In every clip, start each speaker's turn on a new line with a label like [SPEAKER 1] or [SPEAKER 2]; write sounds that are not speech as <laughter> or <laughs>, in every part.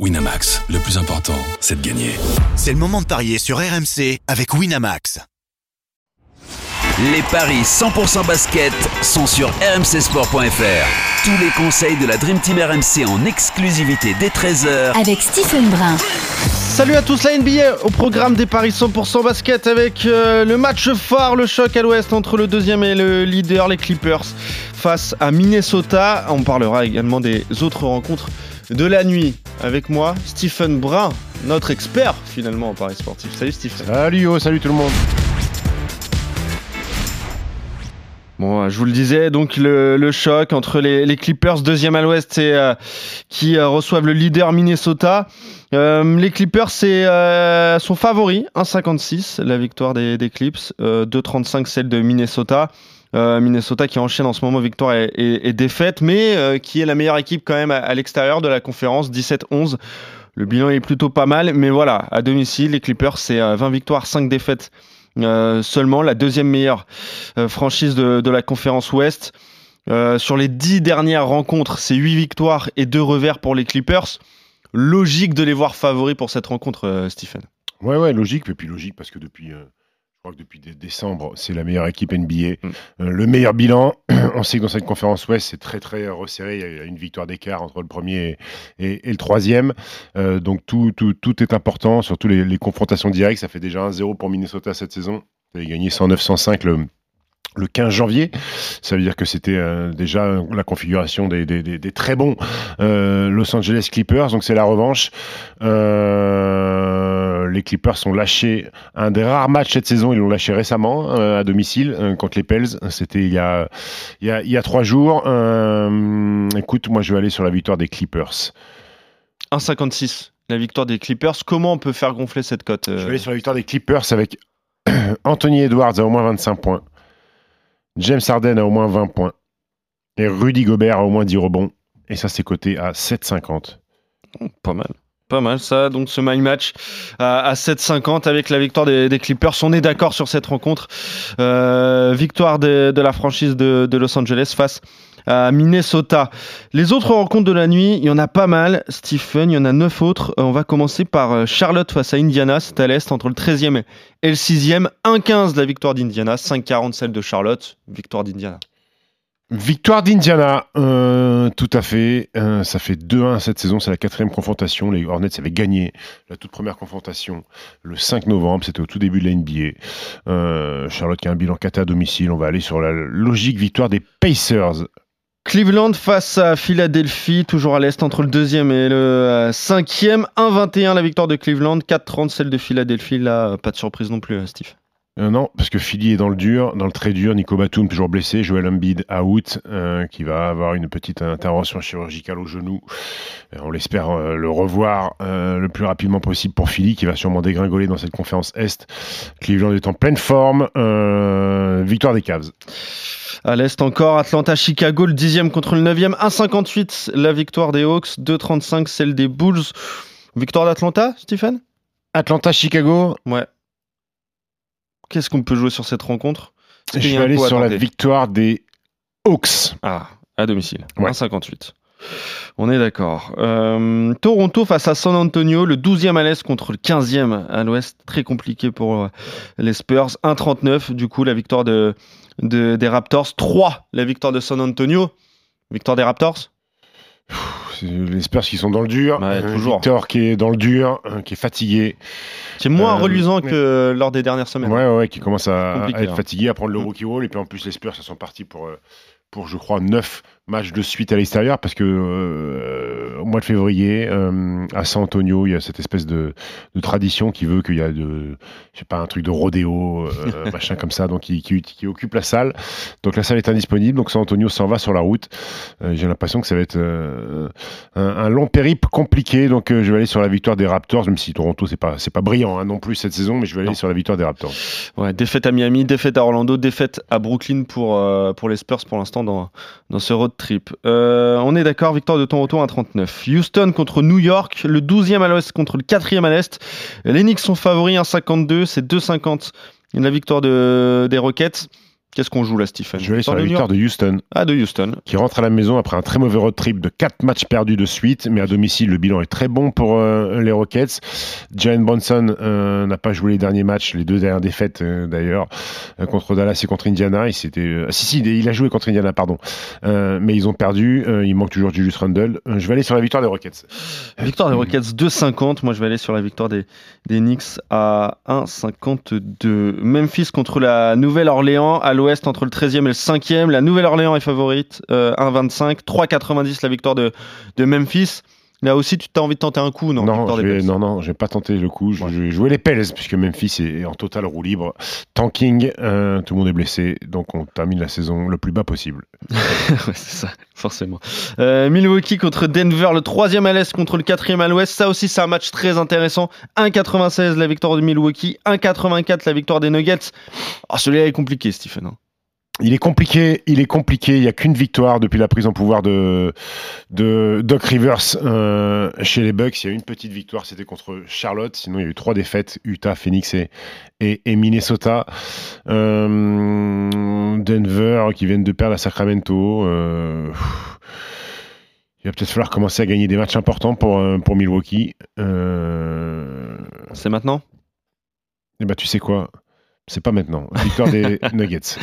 [SPEAKER 1] Winamax, le plus important, c'est de gagner.
[SPEAKER 2] C'est le moment de parier sur RMC avec Winamax.
[SPEAKER 3] Les paris 100% basket sont sur rmcsport.fr. Tous les conseils de la Dream Team RMC en exclusivité dès 13h
[SPEAKER 4] avec Stephen Brun.
[SPEAKER 5] Salut à tous, la NBA au programme des paris 100% basket avec euh, le match phare, le choc à l'ouest entre le deuxième et le leader, les Clippers, face à Minnesota. On parlera également des autres rencontres de la nuit avec moi, Stephen Brun, notre expert finalement en paris sportif. Salut Stephen.
[SPEAKER 6] Salut Yo, salut tout le monde.
[SPEAKER 5] Bon, je vous le disais, donc le, choc entre les, Clippers, deuxième à l'ouest, et, euh, qui euh, reçoivent le leader Minnesota. Euh, les Clippers c'est, sont favoris, 1,56 la victoire des, des Clips, 2,35 celle de Minnesota. Minnesota qui enchaîne en ce moment victoire et, défaite, mais qui est la meilleure équipe quand même à, l'extérieur de la conférence, 17-11. Le bilan est plutôt pas mal, mais voilà, à domicile, les Clippers, c'est 20 victoires, 5 défaites euh, seulement, la deuxième meilleure euh, franchise de, la conférence Ouest. Euh, sur les dix dernières rencontres, c'est 8 victoires et 2 revers pour les Clippers. Logique de les voir favoris pour cette rencontre, Stephen.
[SPEAKER 6] Ouais, ouais, logique. Et puis logique parce que depuis crois que depuis décembre, c'est la meilleure équipe NBA. Mm. Euh, le meilleur bilan, <clears throat> on sait que dans cette conférence Ouest, c'est très très resserré. Il y a une victoire d'écart entre le premier et, le troisième. Euh, donc tout, tout, tout, est important, surtout les, confrontations directes. Ça fait déjà 1-0 pour Minnesota cette saison. Vous avez gagné 109-105 le, le 15 janvier. Ça veut dire que c'était euh, déjà la configuration des, des, des, très bons Los Angeles Clippers. Donc c'est la revanche. Euh, les Clippers sont lâchés un des rares matchs cette saison. Ils l'ont lâché récemment euh, à domicile euh, contre les Pels. C'était il y a il y a, trois jours. Euh, écoute, moi je vais aller sur la victoire des Clippers.
[SPEAKER 5] 1,56 la victoire des Clippers. Comment on peut faire gonfler cette cote
[SPEAKER 6] Je vais aller sur la victoire des Clippers avec <clears throat> Anthony Edwards à au moins 25 points, James Harden à au moins 20 points et Rudy Gobert à au moins 10 rebonds. Et ça, c'est coté à 7,50.
[SPEAKER 5] Pas mal. Pas mal ça, donc ce my match à, 7,50 avec la victoire des, Clippers. On est d'accord sur cette rencontre. Euh, victoire de, la franchise de, Los Angeles face à Minnesota. Les autres rencontres de la nuit, il y en a pas mal. Stephen, il y en a 9 autres. On va commencer par euh, Charlotte face à Indiana. C'est à l'est entre le 13e et le 6e. 1,15 la victoire d'Indiana, 5,40 celle de Charlotte. Victoire d'Indiana.
[SPEAKER 6] Victoire d'Indiana, euh, tout à fait. Euh, ça fait 2-1 cette saison, c'est la quatrième confrontation. Les Hornets avaient gagné la toute première confrontation le 5 novembre, c'était au tout début de la NBA. Euh, Charlotte qui a un bilan 4 à domicile, on va aller sur la logique victoire des Pacers.
[SPEAKER 5] Cleveland face à Philadelphie, toujours à l'est entre le deuxième et le cinquième. 1-21 la victoire de Cleveland, 4-30 celle de Philadelphie. Pas de surprise non plus, Steve.
[SPEAKER 6] Euh, non, parce que Philly est dans le dur, dans le très dur. Nico Batum toujours blessé, Joel Embiid out, euh, qui va avoir une petite intervention chirurgicale au genou. Euh, on l'espère le revoir le plus rapidement possible pour Philly, qui va sûrement dégringoler dans cette conférence Est. Cleveland est en pleine forme. victoire des Cavs.
[SPEAKER 5] À l'Est encore, Atlanta-Chicago, le 10e contre le 9e. 1,58 la victoire des Hawks, 2,35 celle des Bulls. Victoire d'Atlanta, Stephen?
[SPEAKER 6] Atlanta-Chicago
[SPEAKER 5] Ouais. Qu'est-ce qu'on peut jouer sur cette rencontre?
[SPEAKER 6] Je vais aller sur la victoire des Hawks.
[SPEAKER 5] Ah, à domicile. 1,58. On est d'accord. Euh, Toronto face à San Antonio, le 12e à l'est contre le 15e à l'ouest. Très compliqué pour euh, les Spurs. 1,39 du coup la victoire de, des Raptors. 3 la victoire de San Antonio. Victoire des Raptors?
[SPEAKER 6] Les Spurs qui sont dans le dur,
[SPEAKER 5] toujours.
[SPEAKER 6] Victor qui est dans le dur, hein, qui est fatigué.
[SPEAKER 5] Qui est moins euh, reluisant que lors des dernières semaines.
[SPEAKER 6] Ouais, ouais, qui commence à, être hein. fatigué, à prendre le mm. rookie wall. Et puis en plus, les Spurs, ça sont partis pour, euh, pour je crois, 9 match de suite à l'extérieur parce que euh, au mois de février euh, à San Antonio il y a cette espèce de, de tradition qui veut qu'il y a de je sais pas un truc de rodéo euh, <laughs> machin comme ça donc qui, qui, qui, occupe la salle. Donc la salle est indisponible donc San Antonio s'en va sur la route. J'ai l'impression que ça va être un, un, long périple compliqué donc je vais aller sur la victoire des Raptors même si Toronto c'est pas c'est pas brillant hein, non plus cette saison mais je vais aller sur la victoire des Raptors.
[SPEAKER 5] Ouais défaite à Miami défaite à Orlando défaite à Brooklyn pour pour les Spurs pour l'instant dans ce road trip. Euh, on est d'accord, victoire de Toronto à 39. Houston contre New York, le 12e à l'ouest contre le 4e à l'est. Les Knicks sont favoris 1,52, c'est 2,50 la victoire de, des Rockets. Qu'est-ce qu'on joue là, Stephen
[SPEAKER 6] Je vais aller sur la victoire de Houston.
[SPEAKER 5] Ah, de Houston.
[SPEAKER 6] Qui rentre à la maison après un très mauvais road trip de 4 matchs perdus de suite, mais à domicile, le bilan est très bon pour euh, les Rockets. Jalen Bronson euh, n'a pas joué les derniers matchs, les deux dernières défaites euh, d'ailleurs, contre Dallas et contre Indiana. Il s'était, si, si, il a joué contre Indiana, pardon. mais ils ont perdu. il manque toujours Julius Randle. je vais aller sur la victoire des Rockets.
[SPEAKER 5] Victoire des Rockets 2,50. Moi, je vais aller sur la victoire des, des Knicks à 1,52. Memphis contre la Nouvelle-Orléans à entre le 13e et le 5e. La Nouvelle-Orléans est favorite, 1,25. 3,90 la victoire de, de Memphis. Là aussi, tu as envie de tenter un coup, non
[SPEAKER 6] Non, je vais, non, non, vais pas tenter le coup. Je, vais jouer les Pels, puisque Memphis est en total roue libre. Tanking, euh, tout le monde est blessé, donc on termine la saison le plus bas possible. <laughs>
[SPEAKER 5] c'est ça, forcément. Euh, Milwaukee contre Denver, le troisième à l'est contre le quatrième à l'ouest. Ça aussi, c'est un match très intéressant. 1,96 la victoire de Milwaukee, 1,84 la victoire des Nuggets. Oh, celui-là est compliqué, Stephen. Hein.
[SPEAKER 6] Il est compliqué, il est compliqué. Il n'y a qu'une victoire depuis la prise en pouvoir de, de Doc Rivers euh, chez les Bucks. Il y a une petite victoire, c'était contre Charlotte. Sinon, il y a eu trois défaites Utah, Phoenix et, et, Minnesota. Euh, Denver qui viennent de perdre à Sacramento. Euh, il va peut-être falloir commencer à gagner des matchs importants pour, pour Milwaukee.
[SPEAKER 5] C'est maintenant?
[SPEAKER 6] Eh ben, tu sais quoi? C'est pas maintenant. Victoire des <laughs> Nuggets.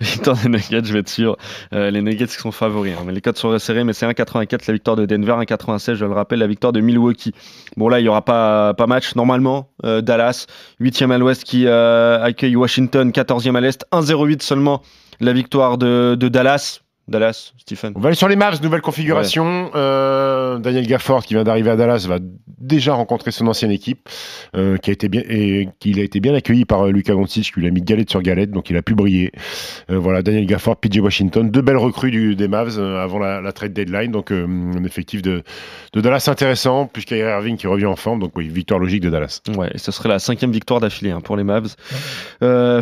[SPEAKER 5] victoire des Nuggets, je vais être sûr. Euh, les Nuggets qui sont favoris. Hein. Mais les codes sont resserrés, mais c'est 1,84 la victoire de Denver, 1,96, je le rappelle, la victoire de Milwaukee. Bon, là, il n'y aura pas, pas match normalement. Euh, Dallas, 8e à l'ouest qui euh, accueille Washington, 14e à l'est. 1,08 seulement la victoire de, de Dallas. Dallas, Stephen.
[SPEAKER 6] On va aller sur les Mavs, nouvelle configuration. Euh, Daniel Gafford, qui vient d'arriver à Dallas, va déjà rencontrer son ancienne équipe, euh, qui a été bien et qui a été bien accueilli par euh, Lucas Doncic, qui lui a mis galette sur galette, donc il a pu briller. voilà, Daniel Gafford, PJ Washington, deux belles recrues du, des Mavs avant la, trade deadline, donc un effectif de, de Dallas intéressant, plus Kyrie Irving qui revient en forme, donc oui, victoire logique de Dallas.
[SPEAKER 5] Ouais, et ce serait la cinquième victoire d'affilée hein, pour les Mavs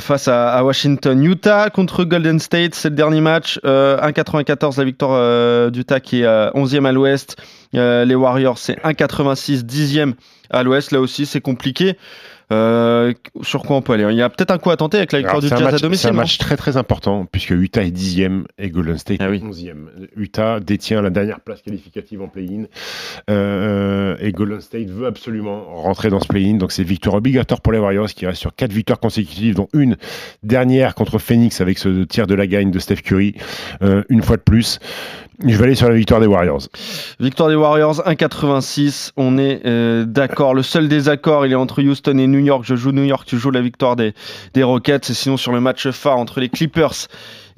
[SPEAKER 5] face à, à, Washington. Utah contre Golden State, c'est le dernier match. 1,94 la victoire euh, d'Utah qui est 11e euh, à l'ouest. Euh, les Warriors, c'est 1,86, 10e à l'ouest. Là aussi, c'est compliqué. Euh, sur quoi on peut aller? Il y a peut-être un coup à tenter avec la victoire du Jazz
[SPEAKER 6] à
[SPEAKER 5] domicile.
[SPEAKER 6] C'est un match très très important puisque Utah est 10e et Golden State ah est 11e. Utah détient la dernière place qualificative en play-in euh, et Golden State veut absolument rentrer dans ce play-in. Donc c'est victoire obligatoire pour les Warriors qui restent sur 4 victoires consécutives, dont une dernière contre Phoenix avec ce tir de la gagne de Steph Curry, euh, une fois de plus. Je vais aller sur la victoire des Warriors.
[SPEAKER 5] Victoire des Warriors 1,86. On est euh, d'accord. Le seul désaccord, il est entre Houston et New York. Je joue New York, tu joues la victoire des, des Rockets. Et sinon, sur le match phare entre les Clippers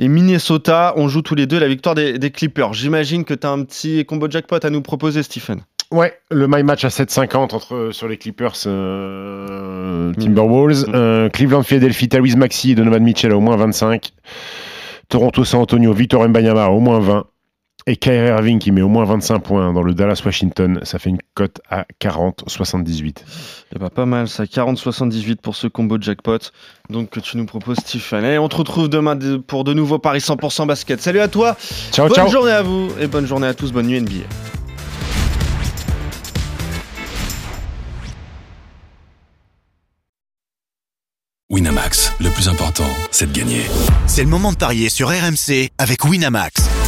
[SPEAKER 5] et Minnesota, on joue tous les deux la victoire des, Clippers. J'imagine que tu as un petit combo jackpot à nous proposer, Stephen.
[SPEAKER 6] Ouais, le my match à 7,50 entre euh, sur les Clippers euh, Timberwolves, mm. Cleveland Philadelphie, Tyrese Maxi et Donovan Mitchell au moins 25, Toronto San Antonio, Victor Mbanyama au moins 20. Et Kyrie Irving qui met au moins 25 points dans le Dallas-Washington, ça fait une cote à 40-78.
[SPEAKER 5] Eh ben, pas mal ça, 40-78 pour ce combo jackpot. Donc que tu nous proposes Stéphane. Et on te retrouve demain pour de nouveaux paris 100% basket. Salut à toi.
[SPEAKER 6] Ciao,
[SPEAKER 5] bonne journée à vous et bonne journée à tous. Bonne nuit NBA.
[SPEAKER 1] Winamax, le plus important, c'est de gagner.
[SPEAKER 2] C'est le moment de parier sur RMC avec Winamax.